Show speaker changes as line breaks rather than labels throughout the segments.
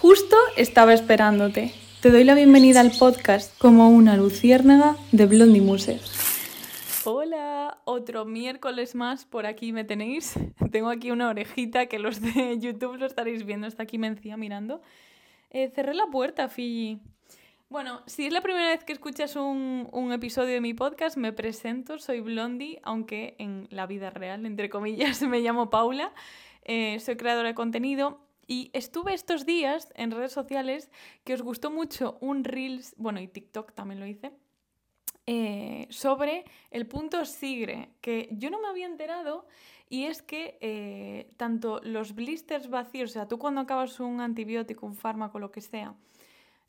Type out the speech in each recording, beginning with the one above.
Justo estaba esperándote. Te doy la bienvenida al podcast como una luciérnaga de Blondie Muse. Hola, otro miércoles más por aquí me tenéis. Tengo aquí una orejita que los de YouTube lo estaréis viendo, está aquí Mencía mirando. Eh, cerré la puerta, Fiji. Bueno, si es la primera vez que escuchas un, un, episodio de mi podcast, me presento, soy Blondie, aunque en la vida real, entre comillas, me llamo Paula. Eh, soy creadora de contenido y estuve estos días en redes sociales que os gustó mucho un Reels, bueno, y TikTok también lo hice, eh, sobre el punto sigre, que yo no me había enterado y es que eh, tanto los blisters vacíos, o sea, tú cuando acabas un antibiótico, un fármaco, lo que sea,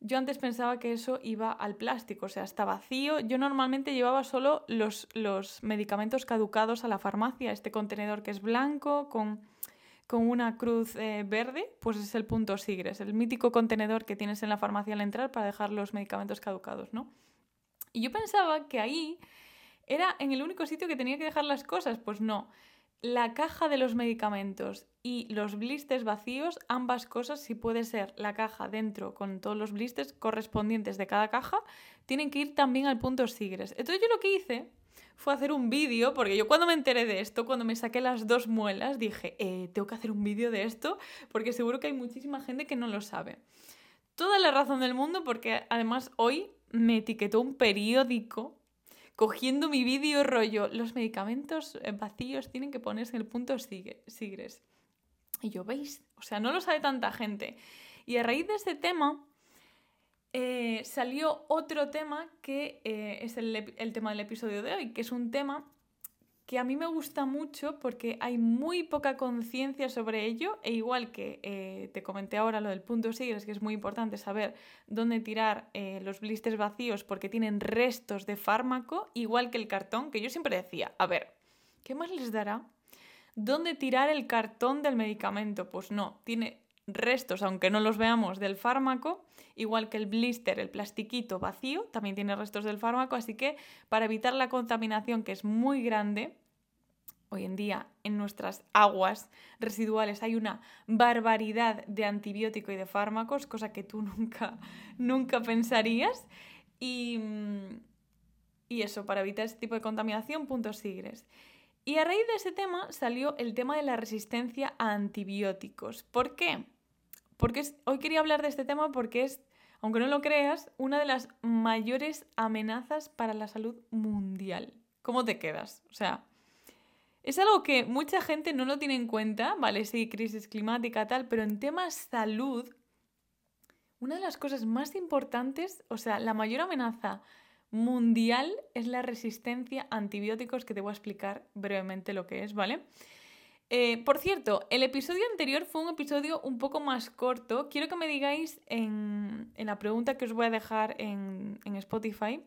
yo antes pensaba que eso iba al plástico, o sea, está vacío. Yo normalmente llevaba solo los, los medicamentos caducados a la farmacia, este contenedor que es blanco con con una cruz eh, verde, pues es el punto Sigres, el mítico contenedor que tienes en la farmacia al entrar para dejar los medicamentos caducados, ¿no? Y yo pensaba que ahí era en el único sitio que tenía que dejar las cosas, pues no. La caja de los medicamentos y los blisters vacíos, ambas cosas, si puede ser la caja dentro con todos los blisters correspondientes de cada caja, tienen que ir también al punto Sigres. Entonces yo lo que hice fue hacer un vídeo, porque yo cuando me enteré de esto, cuando me saqué las dos muelas, dije, eh, tengo que hacer un vídeo de esto, porque seguro que hay muchísima gente que no lo sabe. Toda la razón del mundo, porque además hoy me etiquetó un periódico cogiendo mi vídeo rollo, los medicamentos eh, vacíos tienen que ponerse en el punto sigres. Y yo, ¿veis? O sea, no lo sabe tanta gente. Y a raíz de este tema, eh, salió otro tema que eh, es el, tema del episodio de hoy, que es un tema que a mí me gusta mucho porque hay muy poca conciencia sobre ello e igual que eh, te comenté ahora lo del punto sigres, que es muy importante saber dónde tirar los blisters vacíos porque tienen restos de fármaco, igual que el cartón, que yo siempre decía, a ver, ¿qué más les dará? ¿Dónde tirar el cartón del medicamento? Pues no, tiene restos, aunque no los veamos, del fármaco, igual que el blister, el plastiquito vacío, también tiene restos del fármaco, así que para evitar la contaminación, que es muy grande, hoy en día en nuestras aguas residuales hay una barbaridad de antibiótico y de fármacos, cosa que tú nunca, nunca pensarías. Y, y eso, para evitar este tipo de contaminación, puntos sigres. Y a raíz de ese tema salió el tema de la resistencia a antibióticos. ¿Por qué? Porque hoy quería hablar de este tema porque es, aunque no lo creas, una de las mayores amenazas para la salud mundial. ¿Cómo te quedas? O sea, es algo que mucha gente no lo tiene en cuenta, ¿vale? Sí, crisis climática, tal, pero en temas salud, una de las cosas más importantes, o sea, la mayor amenaza mundial es la resistencia a antibióticos, que te voy a explicar brevemente lo que es, ¿vale? Eh, por cierto, el episodio anterior fue un episodio un poco más corto. Quiero que me digáis en, la pregunta que os voy a dejar en, Spotify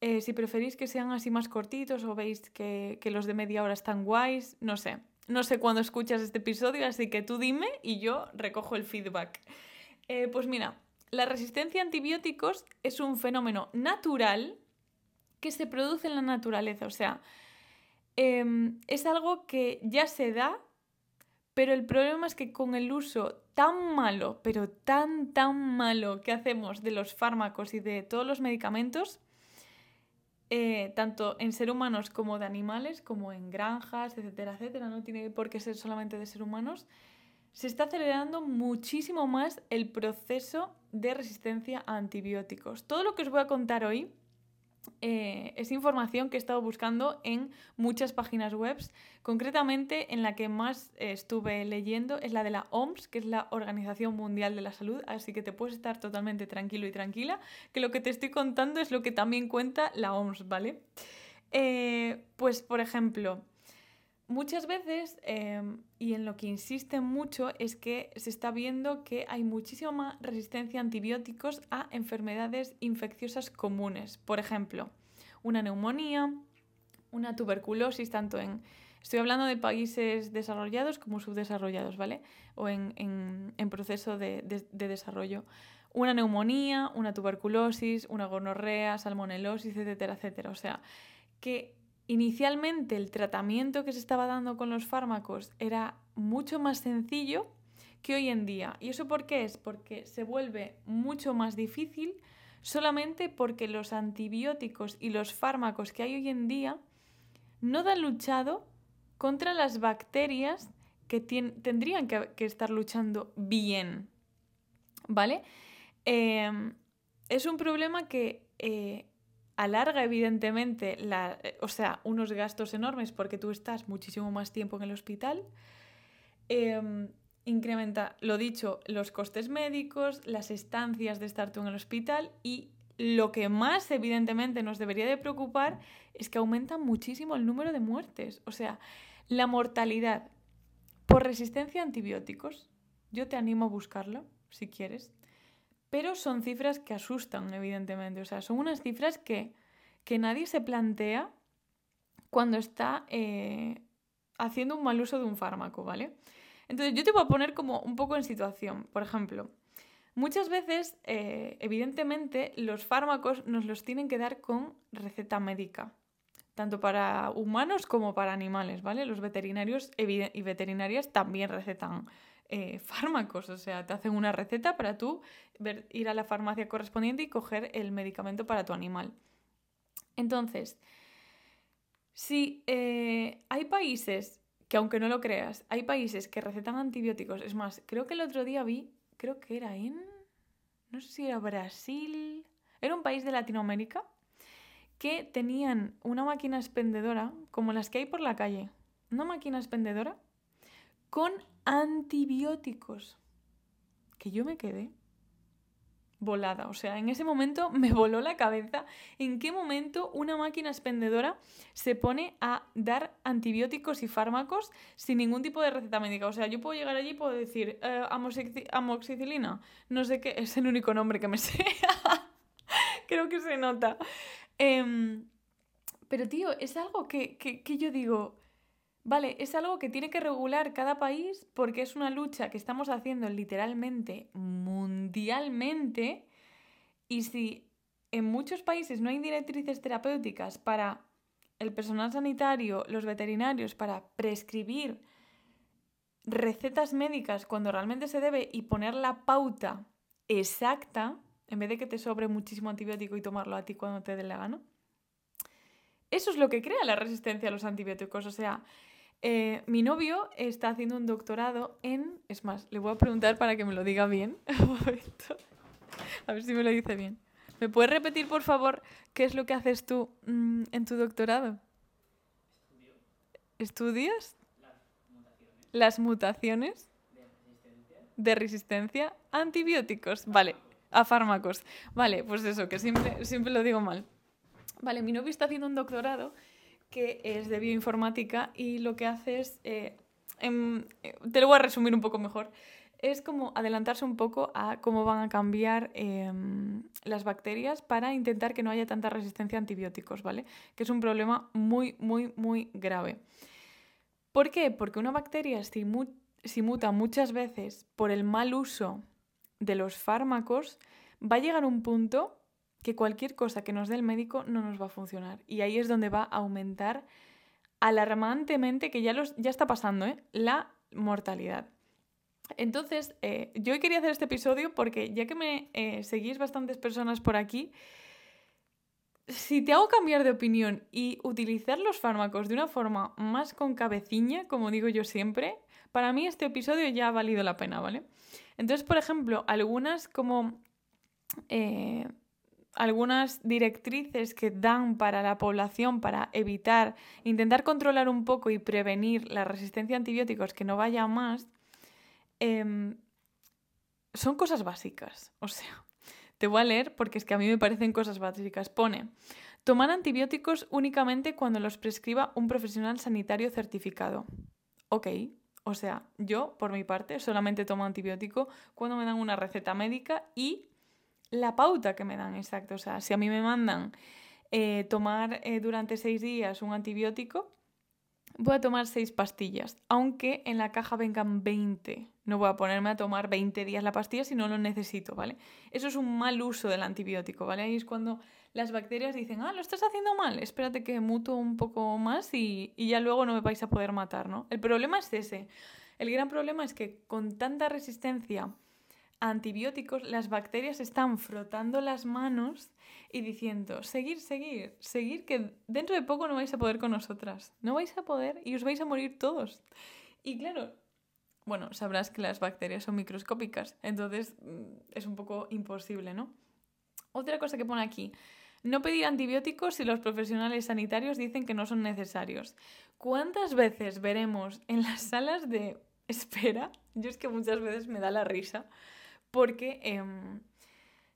eh, si preferís que sean así más cortitos o veis que, los de media hora están guays. No sé. No sé cuándo escuchas este episodio, así que tú dime y yo recojo el feedback. Eh, pues mira, la resistencia a antibióticos es un fenómeno natural que se produce en la naturaleza, o sea, em, es algo que ya se da, pero el problema es que con el uso tan malo, pero tan, tan malo que hacemos de los fármacos y de todos los medicamentos, eh, tanto en seres humanos como de animales, como en granjas, etcétera, etcétera, no tiene por qué ser solamente de seres humanos, se está acelerando muchísimo más el proceso de resistencia a antibióticos. Todo lo que os voy a contar hoy eh, es información que he estado buscando en muchas páginas web. Concretamente, en la que más estuve leyendo es la de la OMS, que es la Organización Mundial de la Salud. Así que te puedes estar totalmente tranquilo y tranquila, que lo que te estoy contando es lo que también cuenta la OMS, ¿vale? Eh, pues, por ejemplo, Muchas veces, em, y en lo que insisten mucho, es que se está viendo que hay muchísima resistencia a antibióticos a enfermedades infecciosas comunes. Por ejemplo, una neumonía, una tuberculosis, tanto en... Estoy hablando de países desarrollados como subdesarrollados, ¿vale? O en, proceso de, de desarrollo. Una neumonía, una tuberculosis, una gonorrea, salmonelosis, etcétera, etcétera. O sea, que Inicialmente el tratamiento que se estaba dando con los fármacos era mucho más sencillo que hoy en día. ¿Y eso por qué es? Porque se vuelve mucho más difícil solamente porque los antibióticos y los fármacos que hay hoy en día no dan luchado contra las bacterias que tendrían que, estar luchando bien. ¿Vale? Em, es un problema que eh, alarga evidentemente la, o sea, unos gastos enormes porque tú estás muchísimo más tiempo en el hospital. Em, incrementa, lo dicho, los costes médicos, las estancias de estar tú en el hospital y lo que más evidentemente nos debería de preocupar es que aumenta muchísimo el número de muertes. O sea, la mortalidad por resistencia a antibióticos. Yo te animo a buscarlo, si quieres. Pero son cifras que asustan, evidentemente. O sea, son unas cifras que, que nadie se plantea cuando está eh, haciendo un mal uso de un fármaco, ¿vale? Entonces yo te voy a poner como un poco en situación. Por ejemplo, muchas veces, eh, evidentemente, los fármacos nos los tienen que dar con receta médica, tanto para humanos como para animales, ¿vale? Los veterinarios y veterinarias también recetan eh, fármacos, o sea, te hacen una receta para tú ir a la farmacia correspondiente y coger el medicamento para tu animal. Entonces, si eh, hay países que aunque no lo creas, hay países que recetan antibióticos. Es más, creo que el otro día vi, creo que era en, no sé si era Brasil, era un país de Latinoamérica, que tenían una máquina expendedora, como las que hay por la calle, una máquina expendedora con antibióticos. Que yo me quedé volada. O sea, en ese momento me voló la cabeza en qué momento una máquina expendedora se pone a dar antibióticos y fármacos sin ningún tipo de receta médica. O sea, yo puedo llegar allí y puedo decir eh, amoxicilina, no sé qué, es el único nombre que me sé. Creo que se nota. Em, pero tío, es algo que, que yo digo, Vale, es algo que tiene que regular cada país porque es una lucha que estamos haciendo literalmente mundialmente y si en muchos países no hay directrices terapéuticas para el personal sanitario, los veterinarios, para prescribir recetas médicas cuando realmente se debe y poner la pauta exacta, en vez de que te sobre muchísimo antibiótico y tomarlo a ti cuando te dé la gana. Eso es lo que crea la resistencia a los antibióticos. O sea, eh, mi novio está haciendo un doctorado en... Es más, le voy a preguntar para que me lo diga bien. a ver si me lo dice bien. ¿Me puedes repetir, por favor, qué es lo que haces tú mm, en tu doctorado? ¿Estudias? Las mutaciones. de resistencia a antibióticos. Vale, a fármacos. Vale, pues eso, que siempre, siempre lo digo mal. Vale, mi novio está haciendo un doctorado que es de bioinformática y lo que hace es, eh, em, te lo voy a resumir un poco mejor, es como adelantarse un poco a cómo van a cambiar em, las bacterias para intentar que no haya tanta resistencia a antibióticos, ¿vale? Que es un problema muy, muy, muy grave. ¿Por qué? Porque una bacteria si, si muta muchas veces por el mal uso de los fármacos, va a llegar un punto que cualquier cosa que nos dé el médico no nos va a funcionar. Y ahí es donde va a aumentar alarmantemente, que ya, los, ya está pasando, ¿eh? la mortalidad. Entonces, eh, yo quería hacer este episodio porque ya que me eh, seguís bastantes personas por aquí, si te hago cambiar de opinión y utilizar los fármacos de una forma más con cabeciña, como digo yo siempre, para mí este episodio ya ha valido la pena, ¿vale? Entonces, por ejemplo, algunas como algunas directrices que dan para la población para evitar, intentar controlar un poco y prevenir la resistencia a antibióticos que no vaya más, em, son cosas básicas. O sea, te voy a leer porque es que a mí me parecen cosas básicas. Pone, tomar antibióticos únicamente cuando los prescriba un profesional sanitario certificado. Ok, o sea, yo, por mi parte, solamente tomo antibiótico cuando me dan una receta médica y la pauta que me dan, exacto. O sea, si a mí me mandan eh, tomar eh, durante seis días un antibiótico, voy a tomar seis pastillas, aunque en la caja vengan 20. No voy a ponerme a tomar 20 días la pastilla si no lo necesito, ¿vale? Eso es un mal uso del antibiótico, ¿vale? Ahí es cuando las bacterias dicen, ah, lo estás haciendo mal, espérate que muto un poco más y, y ya luego no me vais a poder matar, ¿no? El problema es ese. El gran problema es que con tanta resistencia antibióticos, las bacterias están frotando las manos y diciendo, seguir, seguir, seguir, que dentro de poco no vais a poder con nosotras. No vais a poder y os vais a morir todos. Y claro, bueno, sabrás que las bacterias son microscópicas, entonces mm, es un poco imposible, ¿no? Otra cosa que pone aquí, no pedir antibióticos si los profesionales sanitarios dicen que no son necesarios. ¿Cuántas veces veremos en las salas de espera? Yo es que muchas veces me da la risa, porque em,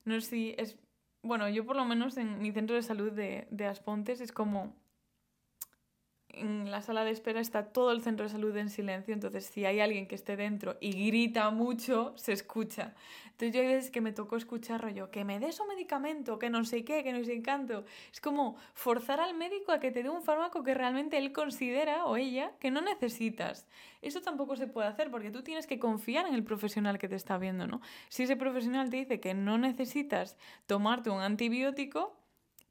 no sé si es... Bueno, yo por lo menos en mi centro de salud de, de Aspontes es como en la sala de espera está todo el centro de salud en silencio, entonces si hay alguien que esté dentro y grita mucho, se escucha. Entonces yo veces que me tocó escuchar rollo, que me des un medicamento, que no sé qué, que no sé canto. Es como forzar al médico a que te dé un fármaco que realmente él considera o ella que no necesitas. Eso tampoco se puede hacer porque tú tienes que confiar en el profesional que te está viendo, ¿no? Si ese profesional te dice que no necesitas tomarte un antibiótico,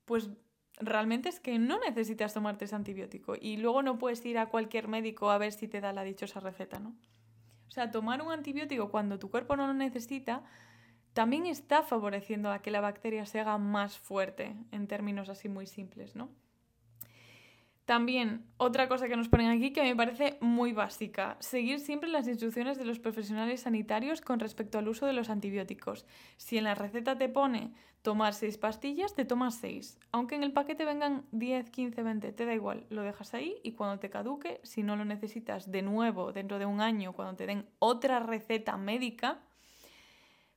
pues realmente es que no necesitas tomarte ese antibiótico y luego no puedes ir a cualquier médico a ver si te da la dichosa receta, ¿no? O sea, tomar un antibiótico cuando tu cuerpo no lo necesita también está favoreciendo a que la bacteria se haga más fuerte en términos así muy simples, ¿no? También, otra cosa que nos ponen aquí que me parece muy básica, seguir siempre las instrucciones de los profesionales sanitarios con respecto al uso de los antibióticos. Si en la receta te pone tomar 6 pastillas, te tomas 6. Aunque en el paquete vengan 10, 15, 20, te da igual, lo dejas ahí y cuando te caduque, si no lo necesitas de nuevo dentro de un año, cuando te den otra receta médica,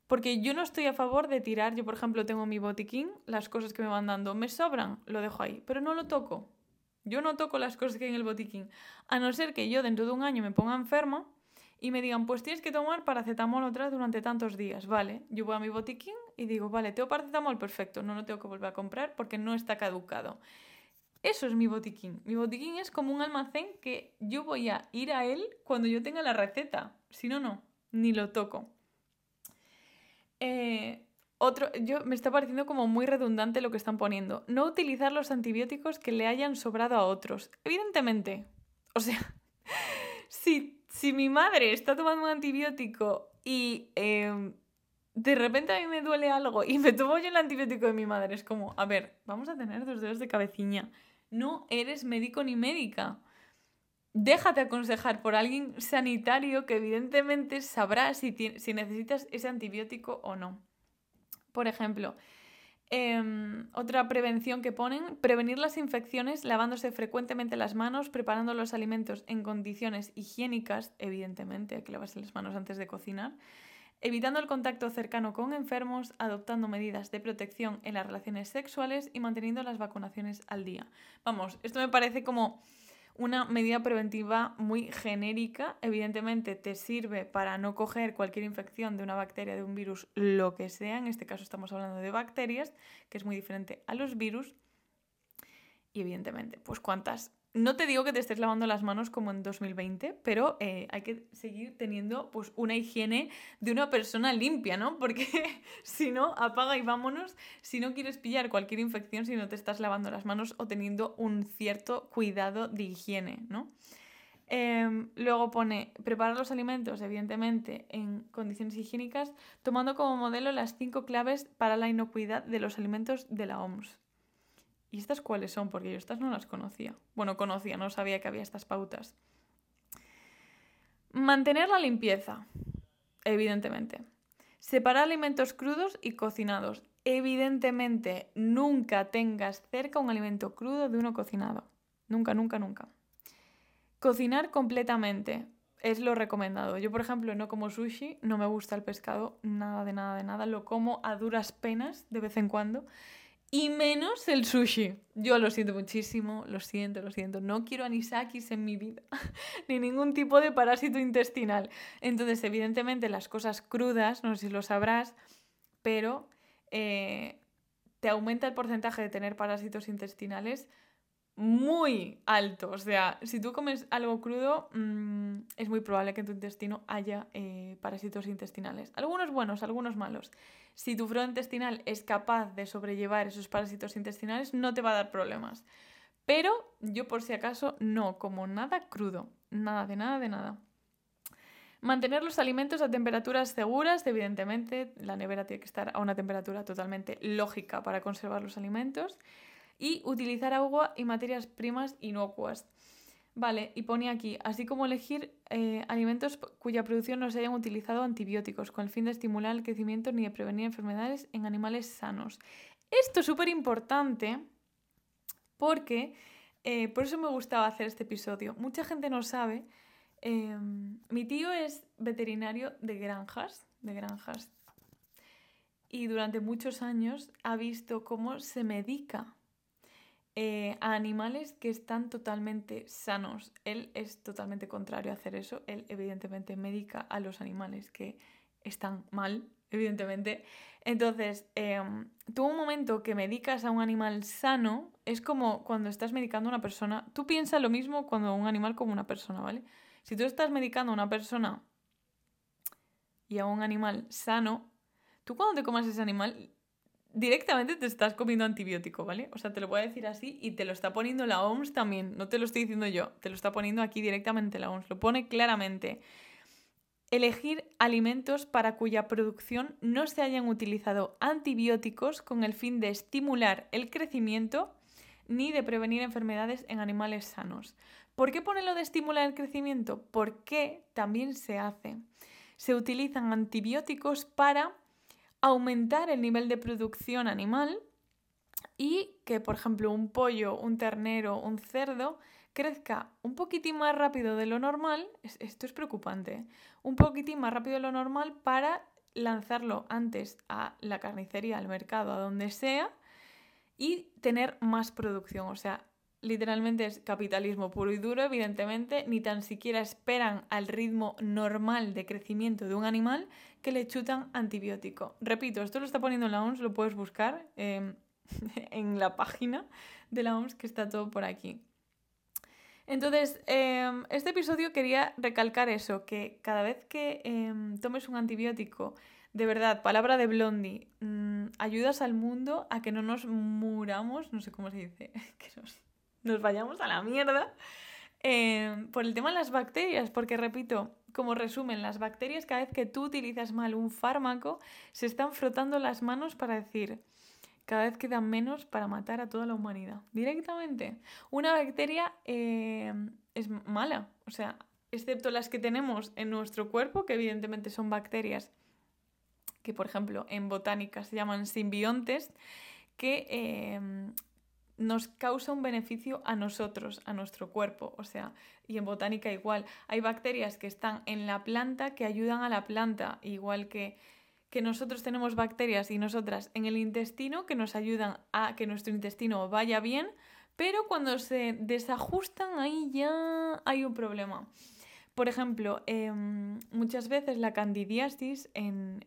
porque yo no estoy a favor de tirar, yo por ejemplo tengo mi botiquín, las cosas que me van dando me sobran, lo dejo ahí, pero no lo toco yo no toco las cosas que hay en el botiquín, a no ser que yo dentro de un año me ponga enferma y me digan, pues tienes que tomar paracetamol otra durante tantos días, ¿vale? Yo voy a mi botiquín y digo, vale, tengo paracetamol, perfecto, no lo tengo que volver a comprar porque no está caducado. Eso es mi botiquín. Mi botiquín es como un almacén que yo voy a ir a él cuando yo tenga la receta. Si no, no, ni lo toco. Eh, otro, yo me está pareciendo como muy redundante lo que están poniendo. No utilizar los antibióticos que le hayan sobrado a otros. Evidentemente. O sea, si, si mi madre está tomando un antibiótico y em, de repente a mí me duele algo y me tomo yo el antibiótico de mi madre, es como, a ver, vamos a tener dos dedos de cabeciña. No eres médico ni médica. Déjate aconsejar por alguien sanitario que evidentemente sabrá si, si necesitas ese antibiótico o no. Por ejemplo, em, otra prevención que ponen, prevenir las infecciones lavándose frecuentemente las manos, preparando los alimentos en condiciones higiénicas, evidentemente hay que lavarse las manos antes de cocinar, evitando el contacto cercano con enfermos, adoptando medidas de protección en las relaciones sexuales y manteniendo las vacunaciones al día. Vamos, esto me parece como una medida preventiva muy genérica. Evidentemente te sirve para no coger cualquier infección de una bacteria, de un virus, lo que sea. En este caso estamos hablando de bacterias, que es muy diferente a los virus. Y evidentemente, pues cuántas no te digo que te estés lavando las manos como en 2020, pero eh, hay que seguir teniendo pues, una higiene de una persona limpia, ¿no? Porque si no, apaga y vámonos si no quieres pillar cualquier infección si no te estás lavando las manos o teniendo un cierto cuidado de higiene, ¿no? Em, luego pone preparar los alimentos, evidentemente, en condiciones higiénicas, tomando como modelo las cinco claves para la inocuidad de los alimentos de la OMS. ¿Y estas cuáles son? Porque yo estas no las conocía. Bueno, conocía, no sabía que había estas pautas. Mantener la limpieza, evidentemente. Separar alimentos crudos y cocinados. Evidentemente, nunca tengas cerca un alimento crudo de uno cocinado. Nunca, nunca, nunca. Cocinar completamente es lo recomendado. Yo, por ejemplo, no como sushi, no me gusta el pescado, nada de nada de nada. Lo como a duras penas de vez en cuando y menos el sushi. Yo lo siento muchísimo, lo siento, lo siento. No quiero anisakis en mi vida, ni ningún tipo de parásito intestinal. Entonces, evidentemente, las cosas crudas, no sé si lo sabrás, pero eh, te aumenta el porcentaje de tener parásitos intestinales muy alto. O sea, si tú comes algo crudo, mm, es muy probable que en tu intestino haya eh, parásitos intestinales. Algunos buenos, algunos malos. Si tu flora intestinal es capaz de sobrellevar esos parásitos intestinales, no te va a dar problemas. Pero yo por si acaso no como nada crudo. Nada, de nada, de nada. Mantener los alimentos a temperaturas seguras, evidentemente, la nevera tiene que estar a una temperatura totalmente lógica para conservar los alimentos. Y utilizar agua y materias primas inocuas. Vale, y pone aquí, así como elegir eh, alimentos cuya producción no se hayan utilizado antibióticos, con el fin de estimular el crecimiento ni de prevenir enfermedades en animales sanos. Esto es súper importante porque, eh, por eso me gustaba hacer este episodio. Mucha gente no sabe Em, mi tío es veterinario de granjas, de granjas, y durante muchos años ha visto cómo se medica eh, a animales que están totalmente sanos. Él es totalmente contrario a hacer eso. Él evidentemente medica a los animales que están mal, evidentemente. Entonces, em, tú un momento que medicas a un animal sano es como cuando estás medicando a una persona. Tú piensas lo mismo cuando un animal como una persona, ¿vale? Si tú estás medicando a una persona y a un animal sano, tú cuando te comas ese animal directamente te estás comiendo antibiótico, ¿vale? O sea, te lo voy a decir así y te lo está poniendo la OMS también, no te lo estoy diciendo yo, te lo está poniendo aquí directamente la OMS, lo pone claramente. Elegir alimentos para cuya producción no se hayan utilizado antibióticos con el fin de estimular el crecimiento ni de prevenir enfermedades en animales sanos. ¿Por qué pone lo de estimular el crecimiento? Porque también se hace. Se utilizan antibióticos para aumentar el nivel de producción animal y que, por ejemplo, un pollo, un ternero, un cerdo crezca un poquitín más rápido de lo normal, esto es preocupante, un poquitín más rápido de lo normal para lanzarlo antes a la carnicería, al mercado, a donde sea, y tener más producción. O sea, literalmente es capitalismo puro y duro, evidentemente, ni tan siquiera esperan al ritmo normal de crecimiento de un animal que le chutan antibiótico. Repito, esto lo está poniendo en la OMS, lo puedes buscar em, en la página de la OMS que está todo por aquí. Entonces, em, este episodio quería recalcar eso, que cada vez que em, tomes un antibiótico, de verdad, palabra de Blondie, mm, ayudas al mundo a que no nos muramos, no sé cómo se dice, que nos nos vayamos a la mierda. Eh, por el tema de las bacterias, porque repito, como resumen, las bacterias cada vez que tú utilizas mal un fármaco, se están frotando las manos para decir, cada vez quedan menos para matar a toda la humanidad. Directamente. Una bacteria eh, es mala, o sea, excepto las que tenemos en nuestro cuerpo, que evidentemente son bacterias que, por ejemplo, en botánica se llaman simbiontes, que eh, nos causa un beneficio a nosotros, a nuestro cuerpo. O sea, y en botánica igual. Hay bacterias que están en la planta que ayudan a la planta, igual que, que nosotros tenemos bacterias y nosotras en el intestino que nos ayudan a que nuestro intestino vaya bien, pero cuando se desajustan ahí ya hay un problema. Por ejemplo, em, muchas veces la candidiasis en,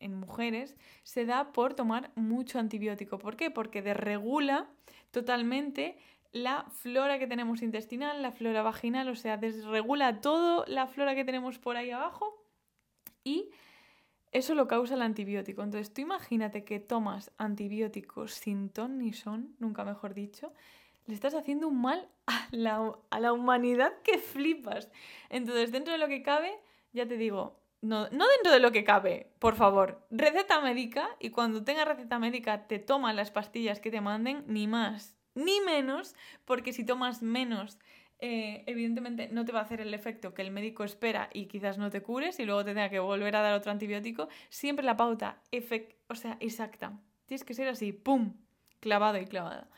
mujeres se da por tomar mucho antibiótico. ¿Por qué? Porque desregula totalmente la flora que tenemos intestinal, la flora vaginal, o sea, desregula toda la flora que tenemos por ahí abajo y eso lo causa el antibiótico. Entonces tú imagínate que tomas antibióticos sin ton ni son, nunca mejor dicho, le estás haciendo un mal a la, humanidad que flipas. Entonces, dentro de lo que cabe, ya te digo, no, dentro de lo que cabe, por favor, receta médica y cuando tengas receta médica te toman las pastillas que te manden, ni más ni menos, porque si tomas menos, eh, evidentemente no te va a hacer el efecto que el médico espera y quizás no te cures y luego te tenga que volver a dar otro antibiótico. Siempre la pauta, o sea, exacta. Tienes que ser así, ¡pum! Clavado y clavada.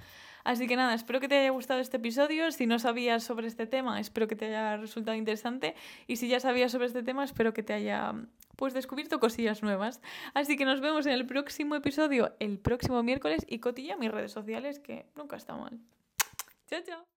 Así que nada, espero que te haya gustado este episodio. Si no sabías sobre este tema, espero que te haya resultado interesante. Y si ya sabías sobre este tema, espero que te haya pues descubierto cosillas nuevas. Así que nos vemos en el próximo episodio, el próximo miércoles. Y cotilla mis redes sociales, que nunca está mal. Chao, chao.